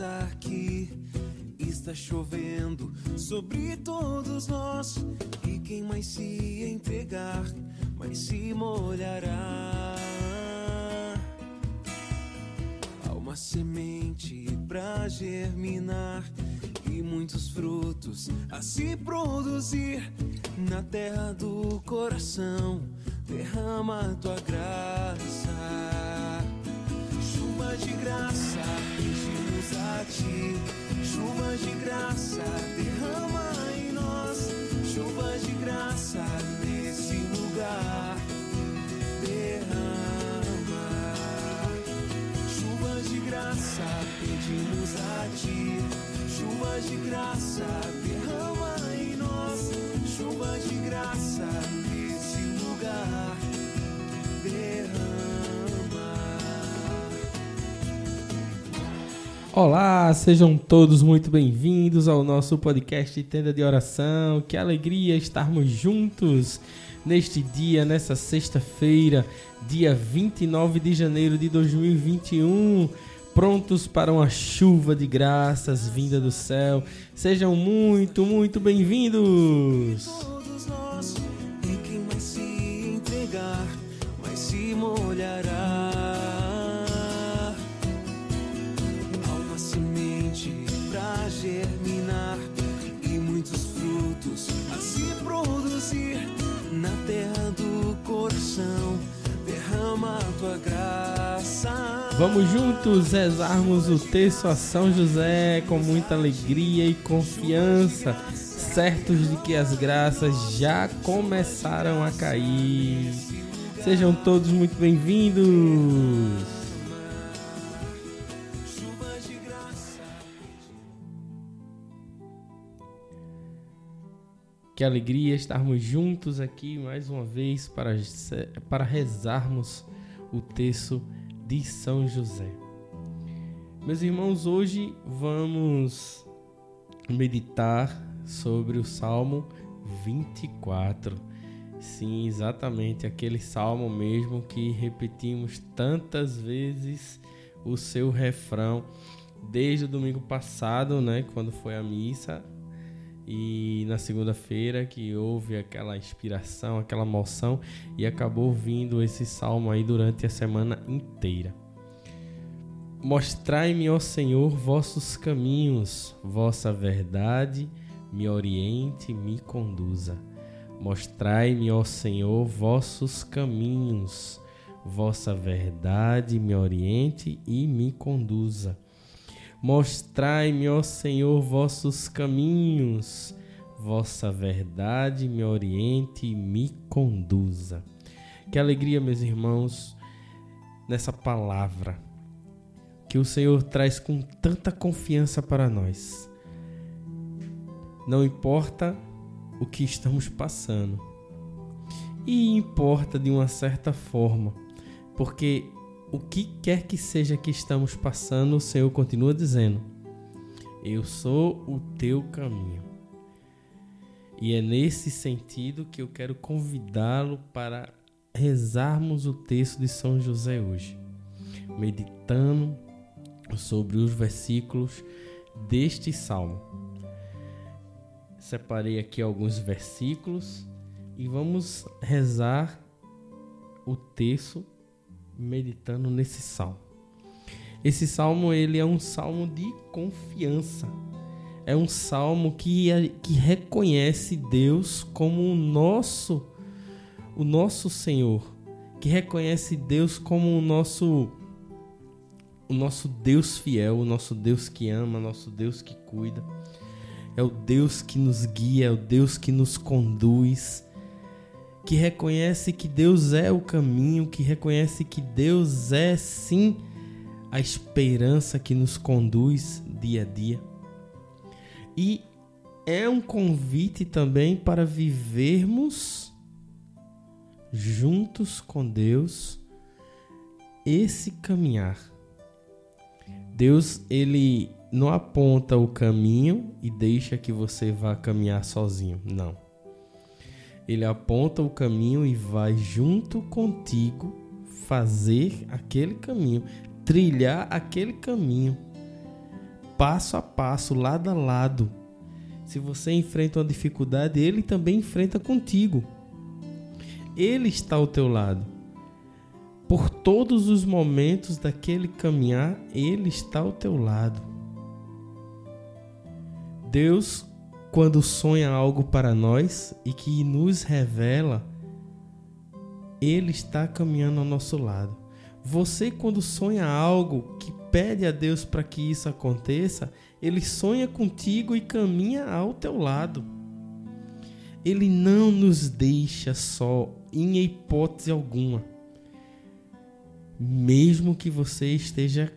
graça que está chovendo sobre todos nós. E quem mais se entregar, mais se molhará. Há uma semente pra germinar e muitos frutos a se produzir na terra do coração. Derrama tua graça, chuva de graça, pedimos a ti. Chuva de graça, derrama em nós. Chuva de graça nesse lugar, derrama. Chuva de graça, pedimos a ti. Chuva de graça, Olá, sejam todos muito bem-vindos ao nosso podcast Tenda de Oração. Que alegria estarmos juntos neste dia, nessa sexta-feira, dia 29 de janeiro de 2021. Prontos para uma chuva de graças vinda do céu. Sejam muito, muito bem-vindos. todos nós. Quem mais se entregar, mais se molhará. Tua graça. Vamos juntos rezarmos o texto a São José com muita alegria e confiança, certos de que as graças já começaram a cair. Sejam todos muito bem-vindos. Que alegria estarmos juntos aqui mais uma vez para, para rezarmos o texto de São José. Meus irmãos, hoje vamos meditar sobre o Salmo 24. Sim, exatamente aquele salmo mesmo que repetimos tantas vezes o seu refrão desde o domingo passado, né, quando foi a missa, e na segunda-feira que houve aquela inspiração, aquela moção e acabou vindo esse salmo aí durante a semana inteira. Mostrai-me, ó Senhor, vossos caminhos, vossa verdade me oriente, me conduza. Mostrai-me, ó Senhor, vossos caminhos, vossa verdade me oriente e me conduza. Mostrai-me, ó Senhor, vossos caminhos, vossa verdade me oriente e me conduza. Que alegria, meus irmãos, nessa palavra que o Senhor traz com tanta confiança para nós. Não importa o que estamos passando, e importa de uma certa forma, porque o que quer que seja que estamos passando, o Senhor continua dizendo: Eu sou o teu caminho. E é nesse sentido que eu quero convidá-lo para rezarmos o texto de São José hoje, meditando sobre os versículos deste salmo. Separei aqui alguns versículos e vamos rezar o texto meditando nesse salmo. Esse salmo ele é um salmo de confiança. É um salmo que, que reconhece Deus como o nosso o nosso Senhor, que reconhece Deus como o nosso o nosso Deus fiel, o nosso Deus que ama, o nosso Deus que cuida. É o Deus que nos guia, é o Deus que nos conduz que reconhece que Deus é o caminho, que reconhece que Deus é sim a esperança que nos conduz dia a dia. E é um convite também para vivermos juntos com Deus esse caminhar. Deus, ele não aponta o caminho e deixa que você vá caminhar sozinho. Não ele aponta o caminho e vai junto contigo fazer aquele caminho, trilhar aquele caminho. passo a passo, lado a lado. Se você enfrenta uma dificuldade, ele também enfrenta contigo. Ele está ao teu lado. Por todos os momentos daquele caminhar, ele está ao teu lado. Deus, quando sonha algo para nós e que nos revela, ele está caminhando ao nosso lado. Você, quando sonha algo que pede a Deus para que isso aconteça, ele sonha contigo e caminha ao teu lado. Ele não nos deixa só, em hipótese alguma. Mesmo que você esteja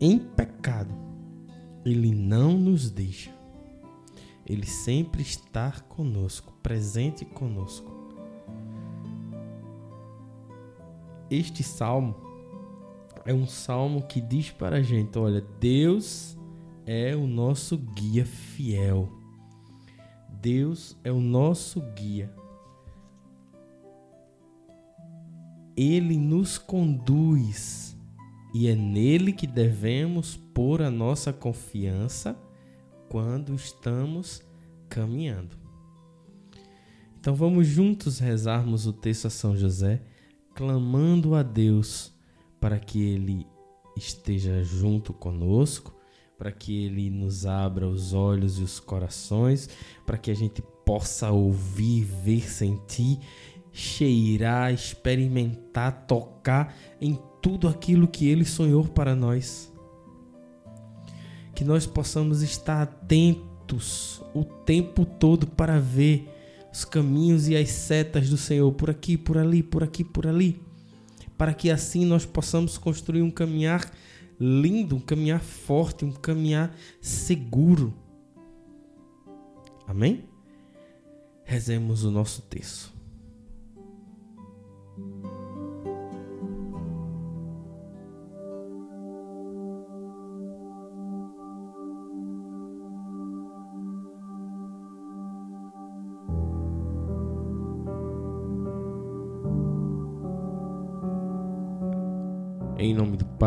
em pecado, ele não nos deixa. Ele sempre está conosco, presente conosco. Este salmo é um salmo que diz para a gente: olha, Deus é o nosso guia fiel. Deus é o nosso guia. Ele nos conduz e é nele que devemos pôr a nossa confiança quando estamos caminhando. Então vamos juntos rezarmos o texto a São José, clamando a Deus para que ele esteja junto conosco, para que ele nos abra os olhos e os corações, para que a gente possa ouvir, ver, sentir, cheirar, experimentar, tocar em tudo aquilo que ele sonhou para nós. Que nós possamos estar atentos o tempo todo para ver os caminhos e as setas do Senhor por aqui, por ali, por aqui, por ali para que assim nós possamos construir um caminhar lindo, um caminhar forte, um caminhar seguro. Amém? Rezemos o nosso texto.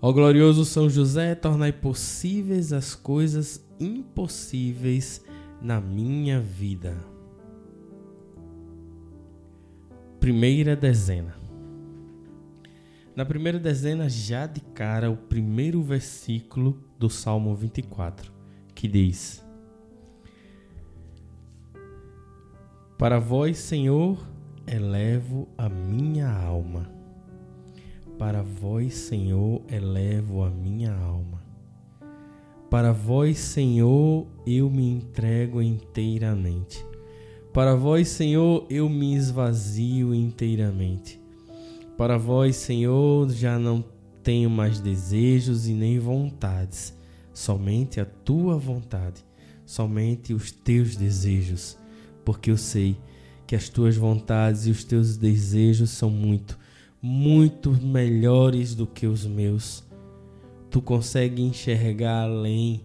Ó glorioso São José, tornai possíveis as coisas impossíveis na minha vida. Primeira dezena. Na primeira dezena, já de cara, o primeiro versículo do Salmo 24, que diz: Para vós, Senhor, elevo a minha alma para vós, Senhor, elevo a minha alma. Para vós, Senhor, eu me entrego inteiramente. Para vós, Senhor, eu me esvazio inteiramente. Para vós, Senhor, já não tenho mais desejos e nem vontades, somente a tua vontade, somente os teus desejos, porque eu sei que as tuas vontades e os teus desejos são muito muito melhores do que os meus. Tu consegue enxergar além,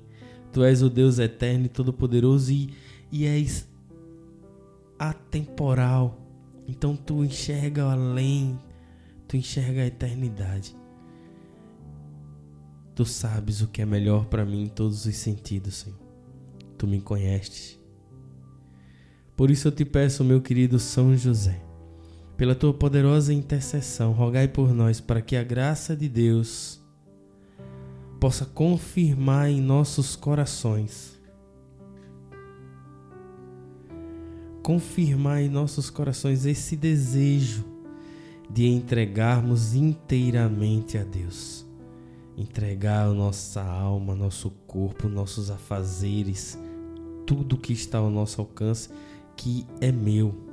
Tu és o Deus eterno e todo-poderoso e, e és atemporal. Então tu enxerga além, tu enxerga a eternidade. Tu sabes o que é melhor para mim em todos os sentidos, Senhor. Tu me conheces. Por isso eu te peço, meu querido São José, pela tua poderosa intercessão, rogai por nós para que a graça de Deus possa confirmar em nossos corações, confirmar em nossos corações esse desejo de entregarmos inteiramente a Deus, entregar a nossa alma, nosso corpo, nossos afazeres, tudo que está ao nosso alcance, que é meu.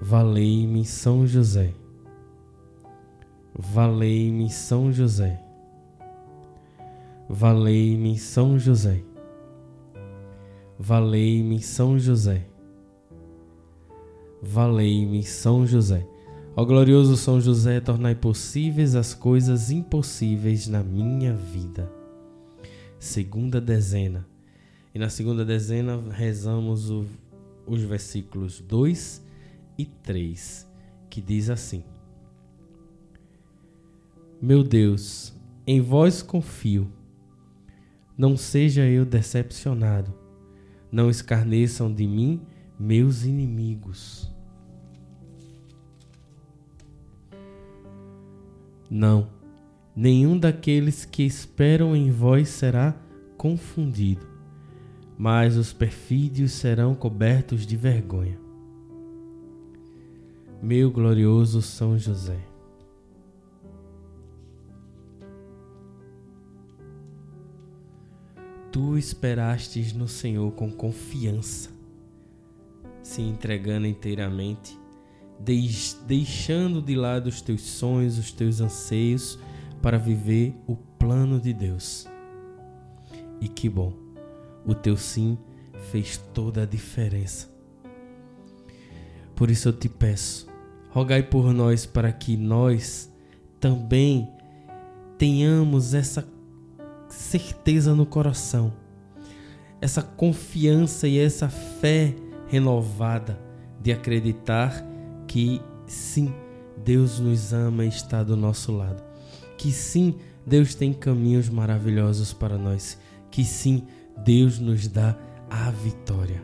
Valei-me São José. Valei-me São José. Valei-me São José. Valei-me São José. Valei-me São José. Ó glorioso São José, tornai possíveis as coisas impossíveis na minha vida. Segunda dezena. E na segunda dezena rezamos o, os versículos 2 e 3, que diz assim: meu Deus, em vós confio. Não seja eu decepcionado. Não escarneçam de mim meus inimigos. Não, nenhum daqueles que esperam em vós será confundido, mas os perfídios serão cobertos de vergonha. Meu glorioso São José. tu esperastes no Senhor com confiança, se entregando inteiramente, deixando de lado os teus sonhos, os teus anseios, para viver o plano de Deus. E que bom, o teu sim fez toda a diferença. Por isso eu te peço, rogai por nós para que nós também tenhamos essa certeza no coração, essa confiança e essa fé renovada de acreditar que sim, Deus nos ama e está do nosso lado. Que sim, Deus tem caminhos maravilhosos para nós. Que sim, Deus nos dá a vitória.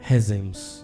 Rezemos.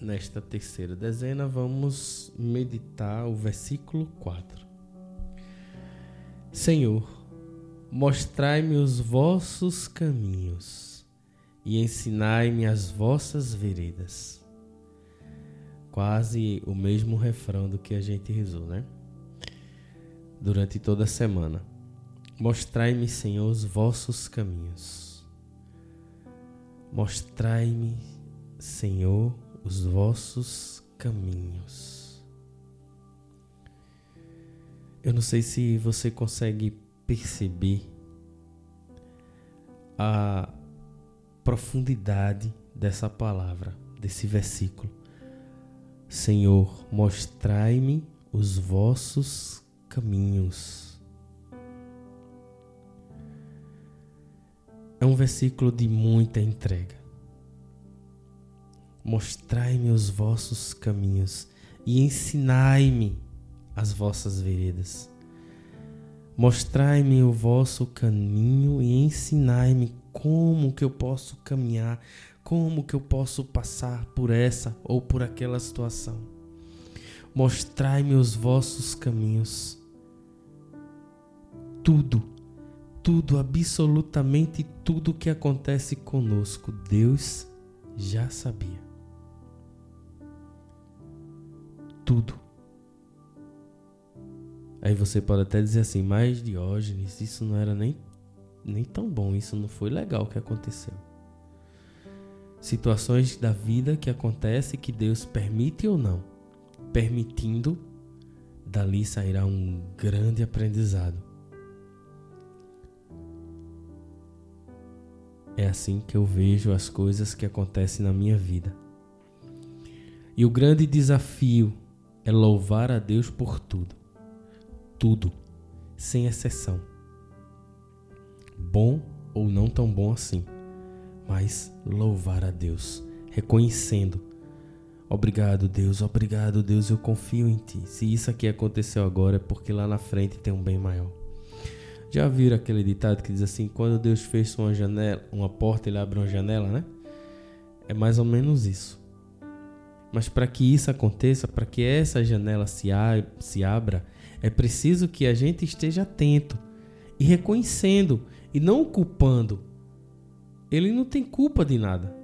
Nesta terceira dezena, vamos meditar o versículo 4. Senhor, Mostrai-me os vossos caminhos e ensinai-me as vossas veredas. Quase o mesmo refrão do que a gente rezou, né? Durante toda a semana. Mostrai-me, Senhor, os vossos caminhos. Mostrai-me, Senhor, os vossos caminhos. Eu não sei se você consegue perceber a profundidade dessa palavra, desse versículo. Senhor, mostrai-me os vossos caminhos. É um versículo de muita entrega. Mostrai-me os vossos caminhos e ensinai-me as vossas veredas. Mostrai-me o vosso caminho e ensinai-me como que eu posso caminhar, como que eu posso passar por essa ou por aquela situação. Mostrai-me os vossos caminhos. Tudo, tudo, absolutamente tudo que acontece conosco, Deus já sabia. Tudo. Aí você pode até dizer assim, mas Diógenes, isso não era nem, nem tão bom, isso não foi legal que aconteceu. Situações da vida que acontecem que Deus permite ou não. Permitindo, dali sairá um grande aprendizado. É assim que eu vejo as coisas que acontecem na minha vida. E o grande desafio é louvar a Deus por tudo tudo, sem exceção. Bom ou não tão bom assim, mas louvar a Deus, reconhecendo. Obrigado, Deus, obrigado, Deus, eu confio em Ti. Se isso aqui aconteceu agora é porque lá na frente tem um bem maior. Já viram aquele ditado que diz assim: quando Deus fez uma janela, uma porta, ele abre uma janela, né? É mais ou menos isso. Mas para que isso aconteça, para que essa janela se, se abra, é preciso que a gente esteja atento e reconhecendo e não culpando. Ele não tem culpa de nada.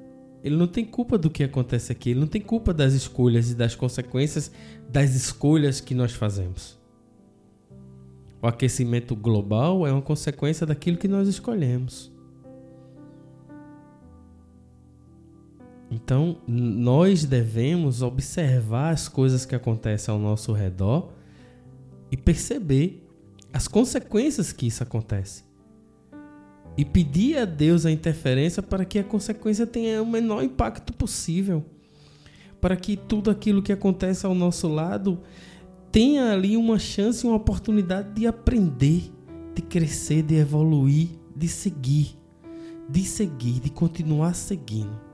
Ele não tem culpa do que acontece aqui. Ele não tem culpa das escolhas e das consequências das escolhas que nós fazemos. O aquecimento global é uma consequência daquilo que nós escolhemos. Então, nós devemos observar as coisas que acontecem ao nosso redor e perceber as consequências que isso acontece. E pedir a Deus a interferência para que a consequência tenha o menor impacto possível. Para que tudo aquilo que acontece ao nosso lado tenha ali uma chance, uma oportunidade de aprender, de crescer, de evoluir, de seguir, de seguir, de continuar seguindo.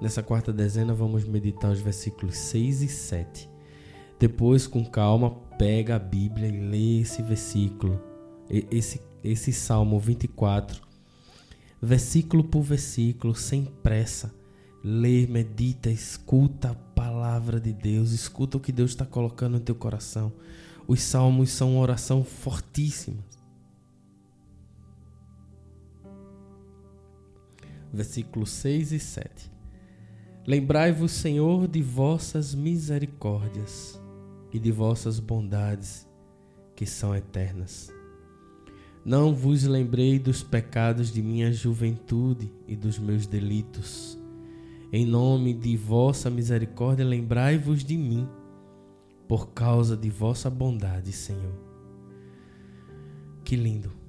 Nessa quarta dezena vamos meditar os versículos 6 e 7. Depois, com calma, pega a Bíblia e lê esse versículo, esse esse Salmo 24, versículo por versículo, sem pressa. Lê, medita, escuta a palavra de Deus, escuta o que Deus está colocando no teu coração. Os salmos são uma oração fortíssima. Versículos 6 e 7. Lembrai-vos, Senhor, de vossas misericórdias e de vossas bondades que são eternas não vos lembrei dos pecados de minha juventude e dos meus delitos. Em nome de vossa misericórdia, lembrai-vos de mim, por causa de vossa bondade, Senhor. Que lindo!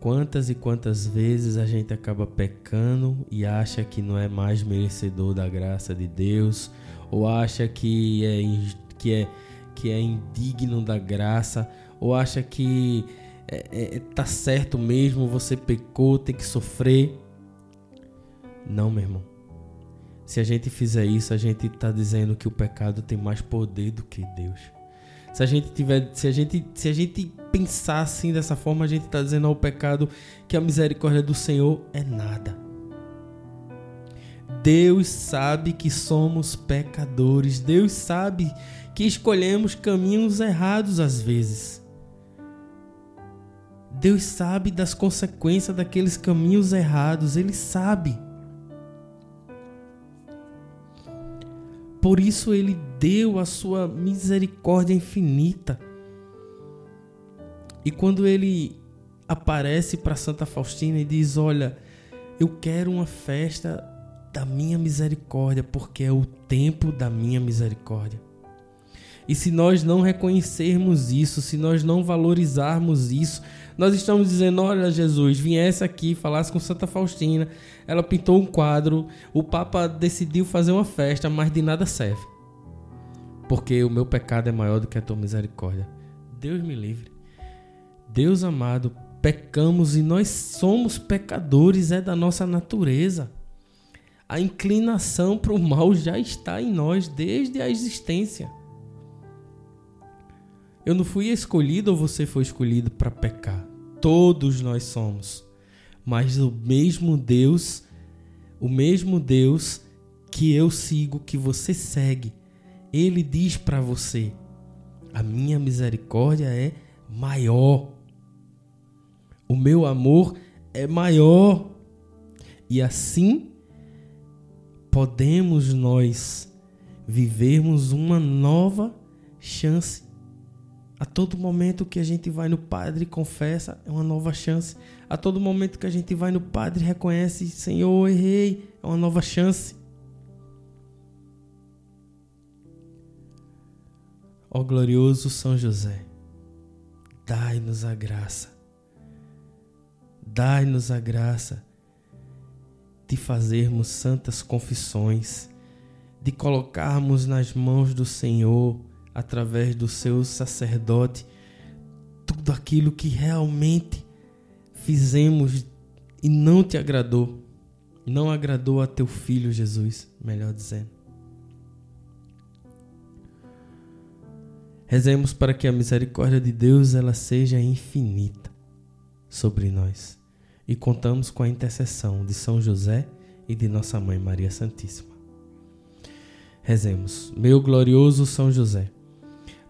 Quantas e quantas vezes a gente acaba pecando e acha que não é mais merecedor da graça de Deus, ou acha que é, que é, que é indigno da graça, ou acha que é, é, tá certo mesmo, você pecou, tem que sofrer. Não, meu irmão. Se a gente fizer isso, a gente está dizendo que o pecado tem mais poder do que Deus. Se a gente tiver, se a gente, se a gente pensar assim dessa forma, a gente está dizendo ao pecado que a misericórdia do Senhor é nada. Deus sabe que somos pecadores. Deus sabe que escolhemos caminhos errados às vezes. Deus sabe das consequências daqueles caminhos errados. Ele sabe. Por isso ele deu a sua misericórdia infinita. E quando ele aparece para Santa Faustina e diz: Olha, eu quero uma festa da minha misericórdia, porque é o tempo da minha misericórdia. E se nós não reconhecermos isso, se nós não valorizarmos isso, nós estamos dizendo: olha, Jesus, viesse aqui, falasse com Santa Faustina, ela pintou um quadro, o Papa decidiu fazer uma festa, mas de nada serve. Porque o meu pecado é maior do que a tua misericórdia. Deus me livre. Deus amado, pecamos e nós somos pecadores, é da nossa natureza. A inclinação para o mal já está em nós desde a existência. Eu não fui escolhido ou você foi escolhido para pecar. Todos nós somos. Mas o mesmo Deus, o mesmo Deus que eu sigo, que você segue, ele diz para você: a minha misericórdia é maior. O meu amor é maior. E assim podemos nós vivermos uma nova chance a todo momento que a gente vai no Padre confessa, é uma nova chance. A todo momento que a gente vai no Padre reconhece, Senhor, errei, é uma nova chance. Ó glorioso São José, dai-nos a graça, dai-nos a graça de fazermos santas confissões, de colocarmos nas mãos do Senhor através do seu sacerdote, tudo aquilo que realmente fizemos e não te agradou, não agradou a teu filho Jesus, melhor dizendo. Rezemos para que a misericórdia de Deus ela seja infinita sobre nós e contamos com a intercessão de São José e de nossa mãe Maria Santíssima. Rezemos, meu glorioso São José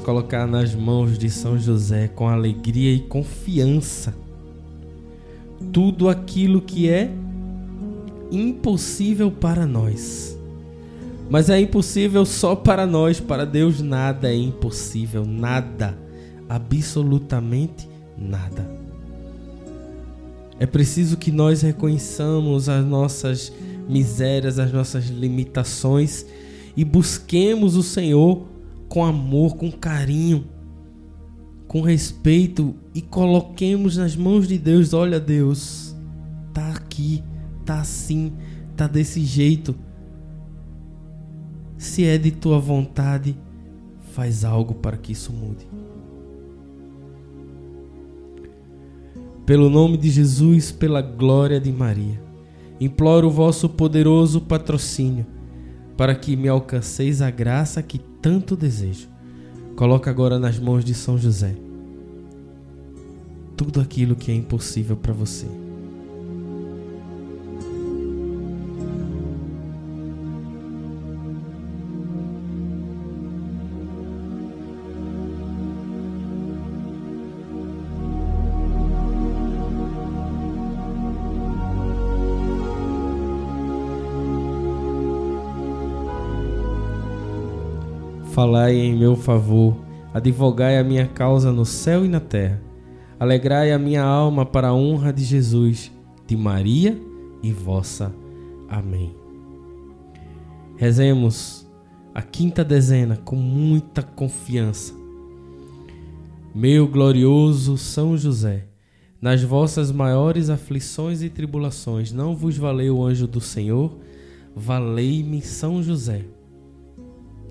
Colocar nas mãos de São José com alegria e confiança tudo aquilo que é impossível para nós. Mas é impossível só para nós, para Deus nada é impossível, nada, absolutamente nada. É preciso que nós reconheçamos as nossas misérias, as nossas limitações e busquemos o Senhor com amor, com carinho, com respeito e coloquemos nas mãos de Deus, olha Deus, tá aqui, tá assim, tá desse jeito. Se é de tua vontade, faz algo para que isso mude. Pelo nome de Jesus, pela glória de Maria, imploro o vosso poderoso patrocínio para que me alcanceis a graça que tanto desejo Coloca agora nas mãos de São José tudo aquilo que é impossível para você. Falai em meu favor, advogai a minha causa no céu e na terra. Alegrai a minha alma para a honra de Jesus, de Maria e vossa. Amém. Rezemos a quinta dezena com muita confiança. Meu glorioso São José, nas vossas maiores aflições e tribulações, não vos valeu o anjo do Senhor? Valei-me São José.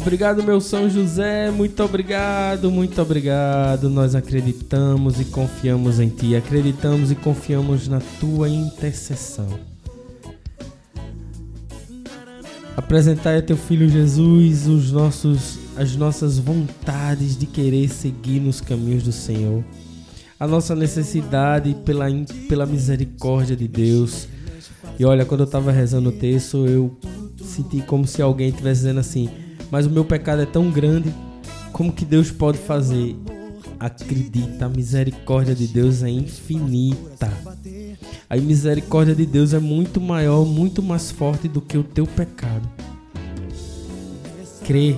Obrigado, meu São José. Muito obrigado, muito obrigado. Nós acreditamos e confiamos em Ti. Acreditamos e confiamos na Tua intercessão. Apresentai a Teu Filho Jesus os nossos, as nossas vontades de querer seguir nos caminhos do Senhor. A nossa necessidade pela, pela misericórdia de Deus. E olha, quando eu estava rezando o texto, eu senti como se alguém estivesse dizendo assim mas o meu pecado é tão grande, como que Deus pode fazer? Acredita, a misericórdia de Deus é infinita. A misericórdia de Deus é muito maior, muito mais forte do que o teu pecado. Crê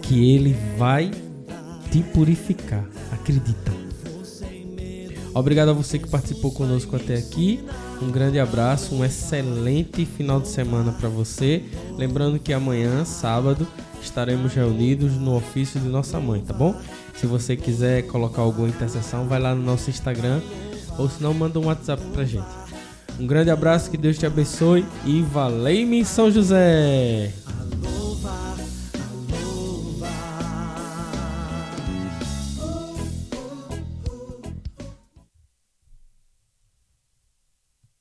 que Ele vai te purificar. Acredita. Obrigado a você que participou conosco até aqui. Um grande abraço, um excelente final de semana para você. Lembrando que amanhã, sábado, estaremos reunidos no ofício de nossa mãe, tá bom? Se você quiser colocar alguma intercessão, vai lá no nosso Instagram ou se não, manda um WhatsApp pra gente. Um grande abraço, que Deus te abençoe e valei-me São José!